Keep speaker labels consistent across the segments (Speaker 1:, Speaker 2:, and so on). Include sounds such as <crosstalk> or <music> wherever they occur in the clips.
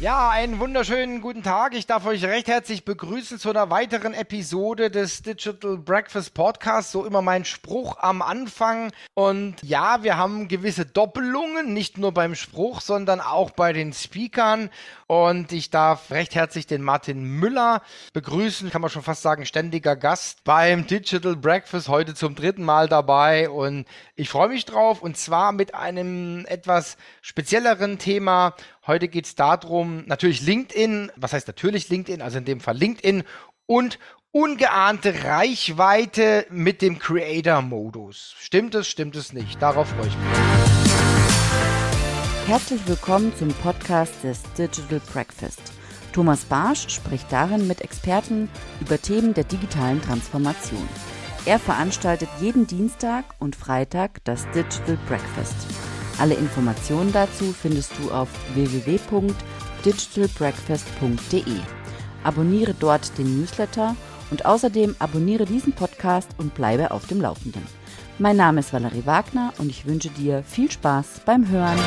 Speaker 1: Ja, einen wunderschönen guten Tag. Ich darf euch recht herzlich begrüßen zu einer weiteren Episode des Digital Breakfast Podcasts. So immer mein Spruch am Anfang. Und ja, wir haben gewisse Doppelungen, nicht nur beim Spruch, sondern auch bei den Speakern. Und ich darf recht herzlich den Martin Müller begrüßen, kann man schon fast sagen, ständiger Gast beim Digital Breakfast, heute zum dritten Mal dabei. Und ich freue mich drauf und zwar mit einem etwas spezielleren Thema. Heute geht es darum, natürlich LinkedIn, was heißt natürlich LinkedIn, also in dem Fall LinkedIn und ungeahnte Reichweite mit dem Creator-Modus. Stimmt es, stimmt es nicht? Darauf freue ich mich.
Speaker 2: Herzlich willkommen zum Podcast des Digital Breakfast. Thomas Barsch spricht darin mit Experten über Themen der digitalen Transformation. Er veranstaltet jeden Dienstag und Freitag das Digital Breakfast. Alle Informationen dazu findest du auf www.digitalbreakfast.de. Abonniere dort den Newsletter und außerdem abonniere diesen Podcast und bleibe auf dem Laufenden. Mein Name ist Valerie Wagner und ich wünsche dir viel Spaß beim Hören.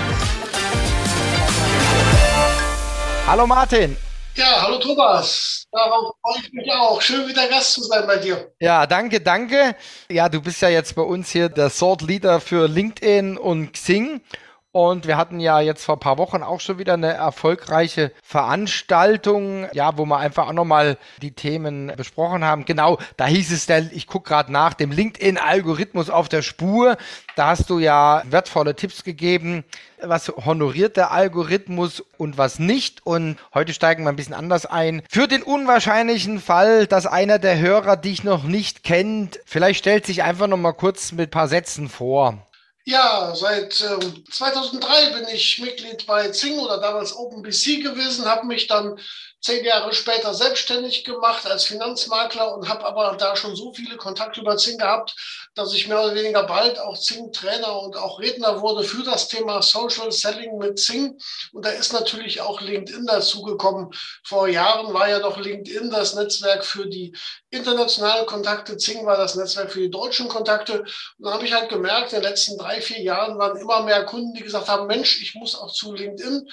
Speaker 1: Hallo Martin.
Speaker 3: Ja, hallo Thomas. Darauf freue ich mich auch. Schön wieder Gast zu sein bei dir.
Speaker 1: Ja, danke, danke. Ja, du bist ja jetzt bei uns hier der Sort Leader für LinkedIn und Xing. Und wir hatten ja jetzt vor ein paar Wochen auch schon wieder eine erfolgreiche Veranstaltung, ja, wo wir einfach auch nochmal die Themen besprochen haben. Genau, da hieß es, der, ich gucke gerade nach, dem LinkedIn-Algorithmus auf der Spur. Da hast du ja wertvolle Tipps gegeben, was honoriert der Algorithmus und was nicht. Und heute steigen wir ein bisschen anders ein. Für den unwahrscheinlichen Fall, dass einer der Hörer dich noch nicht kennt, vielleicht stellt sich einfach nochmal kurz mit ein paar Sätzen vor.
Speaker 3: Ja, seit ähm, 2003 bin ich Mitglied bei Zing oder damals OpenBC gewesen, habe mich dann zehn Jahre später selbstständig gemacht als Finanzmakler und habe aber da schon so viele Kontakte über Zing gehabt, dass ich mehr oder weniger bald auch Zing-Trainer und auch Redner wurde für das Thema Social Selling mit Zing. Und da ist natürlich auch LinkedIn dazugekommen. Vor Jahren war ja noch LinkedIn das Netzwerk für die internationalen Kontakte. Zing war das Netzwerk für die deutschen Kontakte. Und dann habe ich halt gemerkt, in den letzten drei, vier Jahren waren immer mehr Kunden, die gesagt haben, Mensch, ich muss auch zu LinkedIn.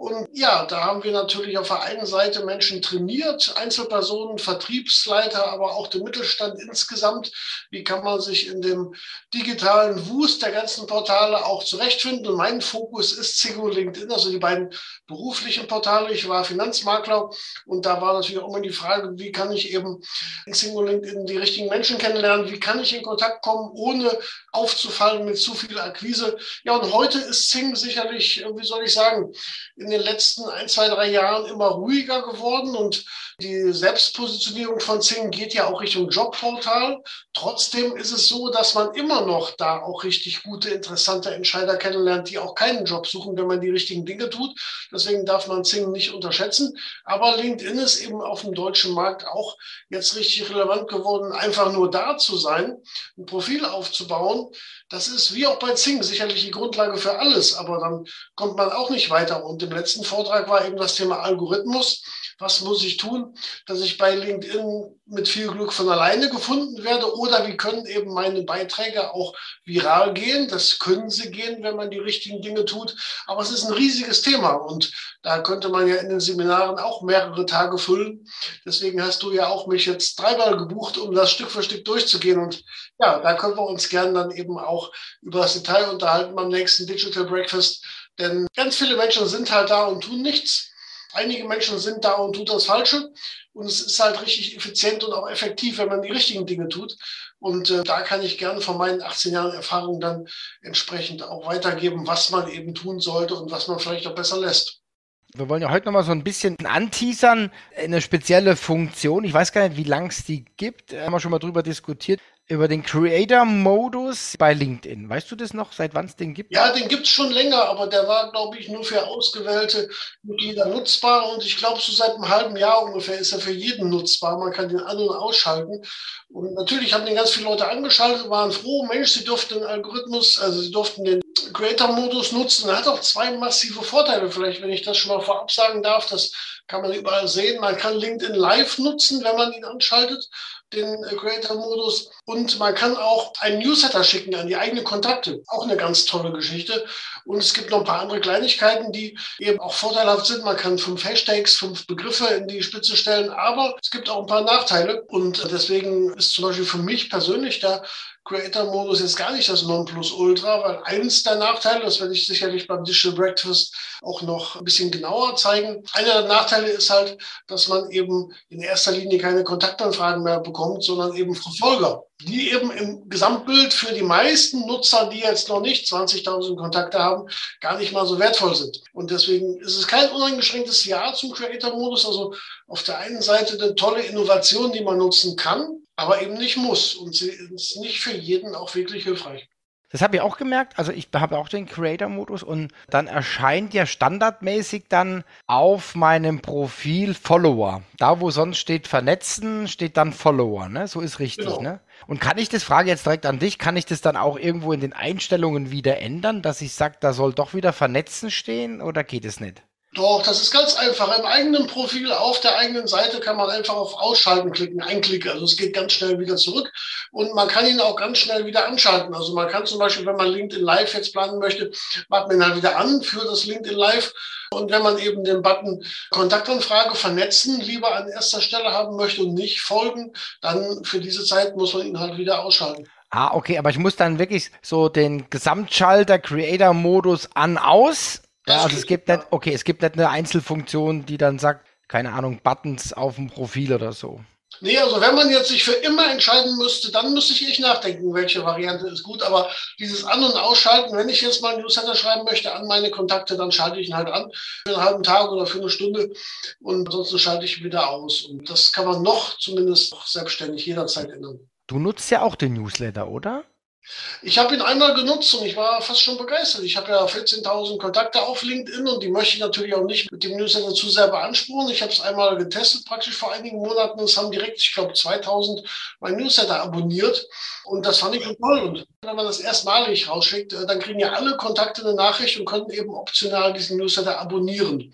Speaker 3: Und ja, da haben wir natürlich auf der einen Seite Menschen trainiert, Einzelpersonen, Vertriebsleiter, aber auch den Mittelstand insgesamt. Wie kann man sich in dem digitalen Wust der ganzen Portale auch zurechtfinden? Und mein Fokus ist Zigo LinkedIn, also die beiden beruflichen Portale. Ich war Finanzmakler und da war natürlich auch immer die Frage, wie kann ich eben in Zigo LinkedIn die richtigen Menschen kennenlernen? Wie kann ich in Kontakt kommen, ohne aufzufallen mit zu viel Akquise? Ja, und heute ist Zing sicherlich, wie soll ich sagen, in den letzten ein, zwei, drei Jahren immer ruhiger geworden und die Selbstpositionierung von Zing geht ja auch Richtung Jobportal. Trotzdem ist es so, dass man immer noch da auch richtig gute, interessante Entscheider kennenlernt, die auch keinen Job suchen, wenn man die richtigen Dinge tut. Deswegen darf man Zing nicht unterschätzen. Aber LinkedIn ist eben auf dem deutschen Markt auch jetzt richtig relevant geworden, einfach nur da zu sein, ein Profil aufzubauen. Das ist wie auch bei Zing sicherlich die Grundlage für alles, aber dann kommt man auch nicht weiter. Und im letzten Vortrag war eben das Thema Algorithmus. Was muss ich tun, dass ich bei LinkedIn mit viel Glück von alleine gefunden werde? Oder wie können eben meine Beiträge auch viral gehen? Das können sie gehen, wenn man die richtigen Dinge tut. Aber es ist ein riesiges Thema und da könnte man ja in den Seminaren auch mehrere Tage füllen. Deswegen hast du ja auch mich jetzt dreimal gebucht, um das Stück für Stück durchzugehen. Und ja, da können wir uns gerne dann eben auch über das Detail unterhalten beim nächsten Digital Breakfast. Denn ganz viele Menschen sind halt da und tun nichts. Einige Menschen sind da und tun das Falsche. Und es ist halt richtig effizient und auch effektiv, wenn man die richtigen Dinge tut. Und äh, da kann ich gerne von meinen 18 Jahren Erfahrung dann entsprechend auch weitergeben, was man eben tun sollte und was man vielleicht auch besser lässt.
Speaker 1: Wir wollen ja heute nochmal so ein bisschen anteasern, eine spezielle Funktion. Ich weiß gar nicht, wie lang es die gibt. Haben wir schon mal drüber diskutiert über den Creator-Modus bei LinkedIn. Weißt du das noch, seit wann es den gibt?
Speaker 3: Ja, den gibt es schon länger, aber der war, glaube ich, nur für ausgewählte Mitglieder nutzbar. Und ich glaube, so seit einem halben Jahr ungefähr ist er für jeden nutzbar. Man kann den an- und ausschalten. Und natürlich haben den ganz viele Leute angeschaltet, waren froh, Mensch, sie durften den Algorithmus, also sie durften den Creator-Modus nutzen. Er hat auch zwei massive Vorteile, vielleicht, wenn ich das schon mal vorab sagen darf. Das kann man überall sehen. Man kann LinkedIn Live nutzen, wenn man ihn anschaltet den Creator-Modus. Und man kann auch einen Newsletter schicken an die eigenen Kontakte. Auch eine ganz tolle Geschichte. Und es gibt noch ein paar andere Kleinigkeiten, die eben auch vorteilhaft sind. Man kann fünf Hashtags, fünf Begriffe in die Spitze stellen. Aber es gibt auch ein paar Nachteile. Und deswegen ist zum Beispiel für mich persönlich der Creator-Modus jetzt gar nicht das Nonplusultra, weil eins der Nachteile, das werde ich sicherlich beim Digital Breakfast auch noch ein bisschen genauer zeigen. Einer der Nachteile ist halt, dass man eben in erster Linie keine Kontaktanfragen mehr bekommt, sondern eben Verfolger, die eben im Gesamtbild für die meisten Nutzer, die jetzt noch nicht 20.000 Kontakte haben, gar nicht mal so wertvoll sind. Und deswegen ist es kein uneingeschränktes Ja zum Creator-Modus. Also auf der einen Seite eine tolle Innovation, die man nutzen kann, aber eben nicht muss. Und sie ist nicht für jeden auch wirklich hilfreich.
Speaker 1: Das habe ich auch gemerkt. Also ich habe auch den Creator-Modus und dann erscheint ja standardmäßig dann auf meinem Profil Follower. Da, wo sonst steht vernetzen, steht dann Follower. Ne? So ist richtig. Genau. Ne? Und kann ich das, frage jetzt direkt an dich, kann ich das dann auch irgendwo in den Einstellungen wieder ändern, dass ich sage, da soll doch wieder vernetzen stehen oder geht es nicht?
Speaker 3: Doch, das ist ganz einfach. Im eigenen Profil auf der eigenen Seite kann man einfach auf Ausschalten klicken, einklicken. Also es geht ganz schnell wieder zurück und man kann ihn auch ganz schnell wieder anschalten. Also man kann zum Beispiel, wenn man LinkedIn Live jetzt planen möchte, macht man ihn halt wieder an für das LinkedIn Live. Und wenn man eben den Button Kontaktanfrage vernetzen lieber an erster Stelle haben möchte und nicht folgen, dann für diese Zeit muss man ihn halt wieder ausschalten.
Speaker 1: Ah, okay, aber ich muss dann wirklich so den Gesamtschalter Creator Modus an aus ja, also es gibt nicht, okay, es gibt nicht eine Einzelfunktion, die dann sagt, keine Ahnung, Buttons auf dem Profil oder so.
Speaker 3: Nee, also wenn man jetzt sich für immer entscheiden müsste, dann müsste ich echt nachdenken, welche Variante ist gut. Aber dieses An- und Ausschalten, wenn ich jetzt mal ein Newsletter schreiben möchte an meine Kontakte, dann schalte ich ihn halt an für einen halben Tag oder für eine Stunde und ansonsten schalte ich ihn wieder aus. Und das kann man noch zumindest selbstständig jederzeit ändern.
Speaker 1: Du nutzt ja auch den Newsletter, oder?
Speaker 3: Ich habe ihn einmal genutzt und ich war fast schon begeistert. Ich habe ja 14.000 Kontakte auf LinkedIn und die möchte ich natürlich auch nicht mit dem Newsletter zu sehr beanspruchen. Ich habe es einmal getestet, praktisch vor einigen Monaten. Es haben direkt, ich glaube, 2.000 mein Newsletter abonniert und das fand ich toll. Und wenn man das erstmalig rausschickt, äh, dann kriegen ja alle Kontakte eine Nachricht und können eben optional diesen Newsletter abonnieren.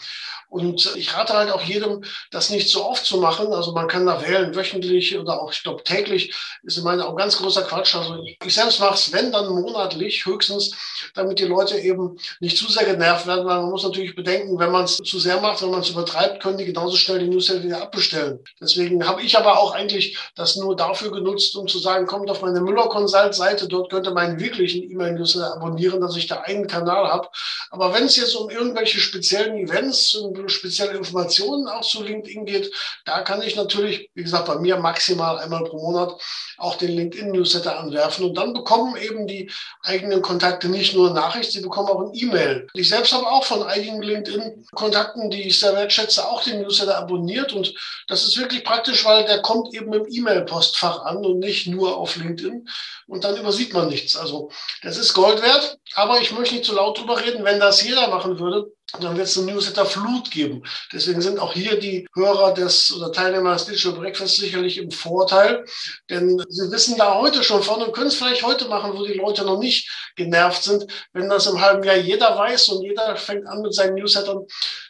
Speaker 3: Und ich rate halt auch jedem, das nicht so oft zu machen. Also man kann da wählen, wöchentlich oder auch, ich glaube, täglich ist in meinen Augen ganz großer Quatsch. Also ich selbst mache es, wenn dann monatlich höchstens, damit die Leute eben nicht zu sehr genervt werden, weil man muss natürlich bedenken, wenn man es zu sehr macht, wenn man es übertreibt, können die genauso schnell die Newsletter wieder abbestellen. Deswegen habe ich aber auch eigentlich das nur dafür genutzt, um zu sagen, kommt auf meine Müller Consult Seite, dort könnte meinen wirklichen E-Mail-Newsletter abonnieren, dass ich da einen Kanal habe. Aber wenn es jetzt um irgendwelche speziellen Events spezielle Informationen auch zu LinkedIn geht, da kann ich natürlich, wie gesagt, bei mir maximal einmal pro Monat auch den LinkedIn-Newsletter anwerfen. Und dann bekommen eben die eigenen Kontakte nicht nur Nachricht, sie bekommen auch ein E-Mail. Ich selbst habe auch von einigen LinkedIn-Kontakten, die ich sehr wertschätze, auch den Newsletter abonniert. Und das ist wirklich praktisch, weil der kommt eben im E-Mail-Postfach an und nicht nur auf LinkedIn. Und dann übersieht man nichts. Also das ist Gold wert, aber ich möchte nicht zu laut drüber reden. Wenn das jeder machen würde, dann wird es eine Newsletter-Flut geben. Deswegen sind auch hier die Hörer des oder Teilnehmer des Digital Breakfast sicherlich im Vorteil, denn sie wissen da heute schon von und können es vielleicht heute machen, wo die Leute noch nicht genervt sind. Wenn das im halben Jahr jeder weiß und jeder fängt an mit seinen Newslettern,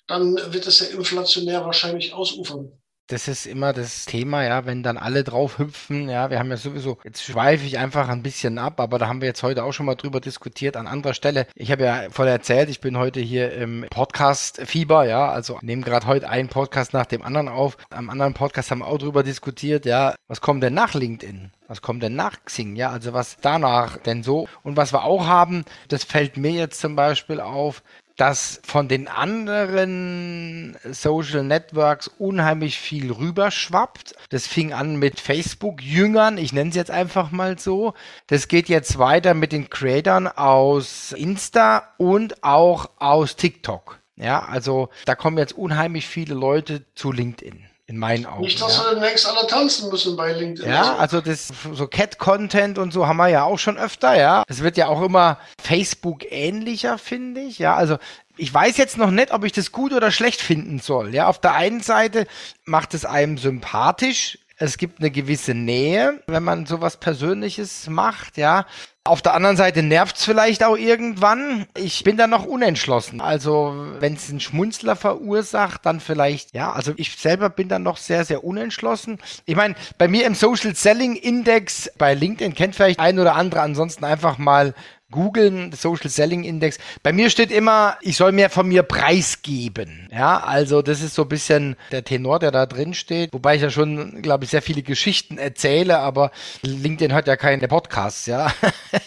Speaker 3: dann wird es ja inflationär wahrscheinlich ausufern
Speaker 1: das ist immer das Thema, ja, wenn dann alle drauf hüpfen, ja, wir haben ja sowieso, jetzt schweife ich einfach ein bisschen ab, aber da haben wir jetzt heute auch schon mal drüber diskutiert an anderer Stelle. Ich habe ja vorher erzählt, ich bin heute hier im Podcast-Fieber, ja, also nehme gerade heute einen Podcast nach dem anderen auf. Am anderen Podcast haben wir auch drüber diskutiert, ja, was kommt denn nach LinkedIn? Was kommt denn nach Xing? Ja, also was danach denn so? Und was wir auch haben, das fällt mir jetzt zum Beispiel auf, dass von den anderen Social Networks unheimlich viel rüberschwappt. Das fing an mit Facebook-Jüngern, ich nenne es jetzt einfach mal so. Das geht jetzt weiter mit den Creatern aus Insta und auch aus TikTok. Ja, also da kommen jetzt unheimlich viele Leute zu LinkedIn in meinen Augen.
Speaker 3: Nicht, dass ja. wir demnächst alle tanzen müssen bei LinkedIn.
Speaker 1: Ja, also das so Cat-Content und so haben wir ja auch schon öfter, ja. Es wird ja auch immer Facebook ähnlicher, finde ich. Ja, also ich weiß jetzt noch nicht, ob ich das gut oder schlecht finden soll. Ja, auf der einen Seite macht es einem sympathisch. Es gibt eine gewisse Nähe, wenn man sowas Persönliches macht, ja. Auf der anderen Seite nervt es vielleicht auch irgendwann. Ich bin da noch unentschlossen. Also, wenn es einen Schmunzler verursacht, dann vielleicht, ja, also ich selber bin da noch sehr, sehr unentschlossen. Ich meine, bei mir im Social Selling Index bei LinkedIn kennt vielleicht ein oder andere, ansonsten einfach mal googeln, Social Selling Index. Bei mir steht immer, ich soll mehr von mir preisgeben. Ja, also das ist so ein bisschen der Tenor, der da drin steht. Wobei ich ja schon, glaube ich, sehr viele Geschichten erzähle, aber LinkedIn hat ja keine Podcasts, ja.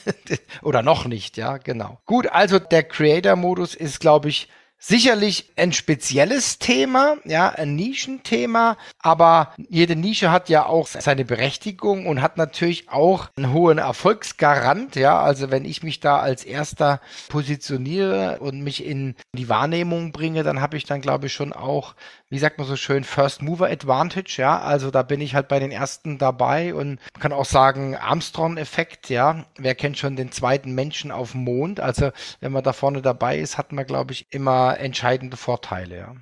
Speaker 1: <laughs> Oder noch nicht, ja, genau. Gut, also der Creator-Modus ist, glaube ich, sicherlich ein spezielles Thema, ja, ein Nischenthema, aber jede Nische hat ja auch seine Berechtigung und hat natürlich auch einen hohen Erfolgsgarant, ja, also wenn ich mich da als erster positioniere und mich in die Wahrnehmung bringe, dann habe ich dann glaube ich schon auch wie sagt man so schön, First Mover Advantage, ja. Also da bin ich halt bei den ersten dabei und man kann auch sagen, Armstrong-Effekt, ja. Wer kennt schon den zweiten Menschen auf dem Mond? Also wenn man da vorne dabei ist, hat man, glaube ich, immer entscheidende Vorteile, ja.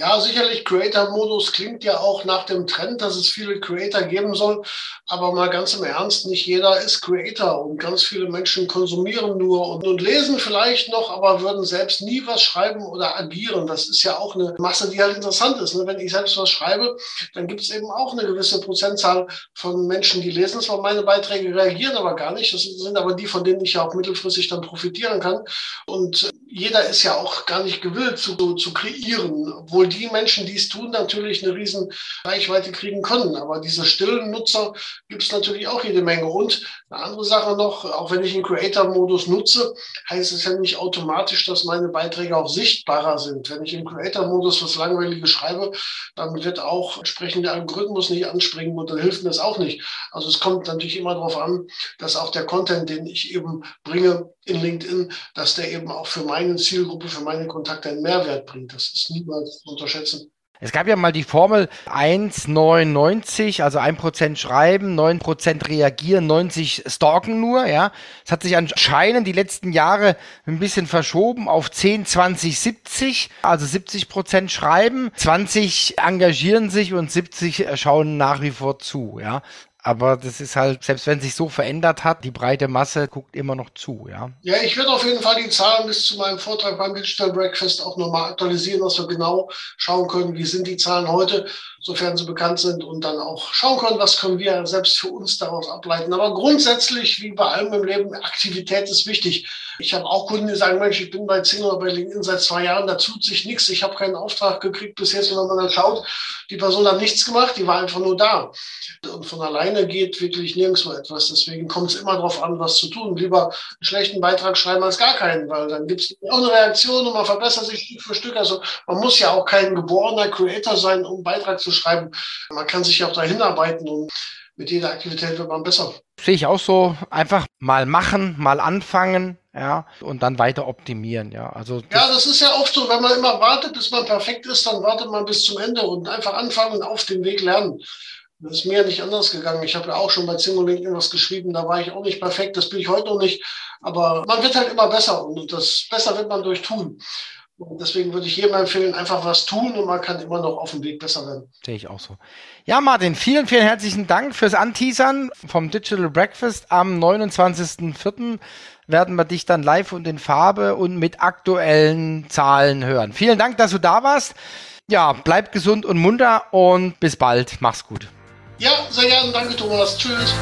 Speaker 3: Ja, sicherlich, Creator-Modus klingt ja auch nach dem Trend, dass es viele Creator geben soll. Aber mal ganz im Ernst, nicht jeder ist Creator und ganz viele Menschen konsumieren nur und, und lesen vielleicht noch, aber würden selbst nie was schreiben oder agieren. Das ist ja auch eine Masse, die halt interessant ist. Ne? Wenn ich selbst was schreibe, dann gibt es eben auch eine gewisse Prozentzahl von Menschen, die lesen zwar meine Beiträge, reagieren aber gar nicht. Das sind aber die, von denen ich ja auch mittelfristig dann profitieren kann. Und jeder ist ja auch gar nicht gewillt zu, zu kreieren, obwohl die Menschen, die es tun, natürlich eine riesen Reichweite kriegen können. Aber diese stillen Nutzer gibt es natürlich auch jede Menge. Und eine andere Sache noch, auch wenn ich den Creator-Modus nutze, heißt es ja nicht automatisch, dass meine Beiträge auch sichtbarer sind. Wenn ich im Creator-Modus was Langweiliges schreibe, dann wird auch entsprechend der Algorithmus nicht anspringen und dann hilft mir das auch nicht. Also es kommt natürlich immer darauf an, dass auch der Content, den ich eben bringe in LinkedIn, dass der eben auch für meine Zielgruppe, für meine Kontakte einen Mehrwert bringt. Das ist niemals zu unterschätzen.
Speaker 1: Es gab ja mal die Formel 1,99, also 1% schreiben, 9% reagieren, 90 stalken nur, ja. Es hat sich anscheinend die letzten Jahre ein bisschen verschoben auf 10, 20, 70, also 70% schreiben, 20 engagieren sich und 70 schauen nach wie vor zu, ja. Aber das ist halt, selbst wenn sich so verändert hat, die breite Masse guckt immer noch zu, ja.
Speaker 3: Ja, ich werde auf jeden Fall die Zahlen bis zu meinem Vortrag beim Digital Breakfast auch nochmal aktualisieren, dass wir genau schauen können, wie sind die Zahlen heute, sofern sie bekannt sind und dann auch schauen können, was können wir selbst für uns daraus ableiten. Aber grundsätzlich, wie bei allem im Leben, Aktivität ist wichtig. Ich habe auch Kunden, die sagen, Mensch, ich bin bei Zing oder bei LinkedIn seit zwei Jahren, da tut sich nichts, ich habe keinen Auftrag gekriegt bis jetzt. Wenn man dann schaut, die Person hat nichts gemacht, die war einfach nur da. Und von alleine geht wirklich nirgendwo etwas. Deswegen kommt es immer darauf an, was zu tun. Lieber einen schlechten Beitrag schreiben als gar keinen, weil dann gibt es auch eine Reaktion und man verbessert sich Stück für Stück. Also man muss ja auch kein geborener Creator sein, um Beitrag zu schreiben. Man kann sich ja auch dahin arbeiten und mit jeder Aktivität wird man besser.
Speaker 1: Sehe ich auch so. Einfach mal machen, mal anfangen, ja, und dann weiter optimieren, ja. Also
Speaker 3: das ja, das ist ja oft so, wenn man immer wartet, bis man perfekt ist, dann wartet man bis zum Ende und einfach anfangen und auf dem Weg lernen. Das ist mir ja nicht anders gegangen. Ich habe ja auch schon bei Zingo LinkedIn was geschrieben, da war ich auch nicht perfekt, das bin ich heute noch nicht. Aber man wird halt immer besser und das besser wird man durch tun. Und deswegen würde ich jedem empfehlen, einfach was tun und man kann immer noch auf dem Weg besser werden.
Speaker 1: Sehe ich auch so. Ja, Martin, vielen, vielen herzlichen Dank fürs Anteasern vom Digital Breakfast. Am 29.04. werden wir dich dann live und in Farbe und mit aktuellen Zahlen hören. Vielen Dank, dass du da warst. Ja, bleib gesund und munter und bis bald. Mach's gut.
Speaker 3: Ja, sehr gerne. Danke, Thomas. Tschüss.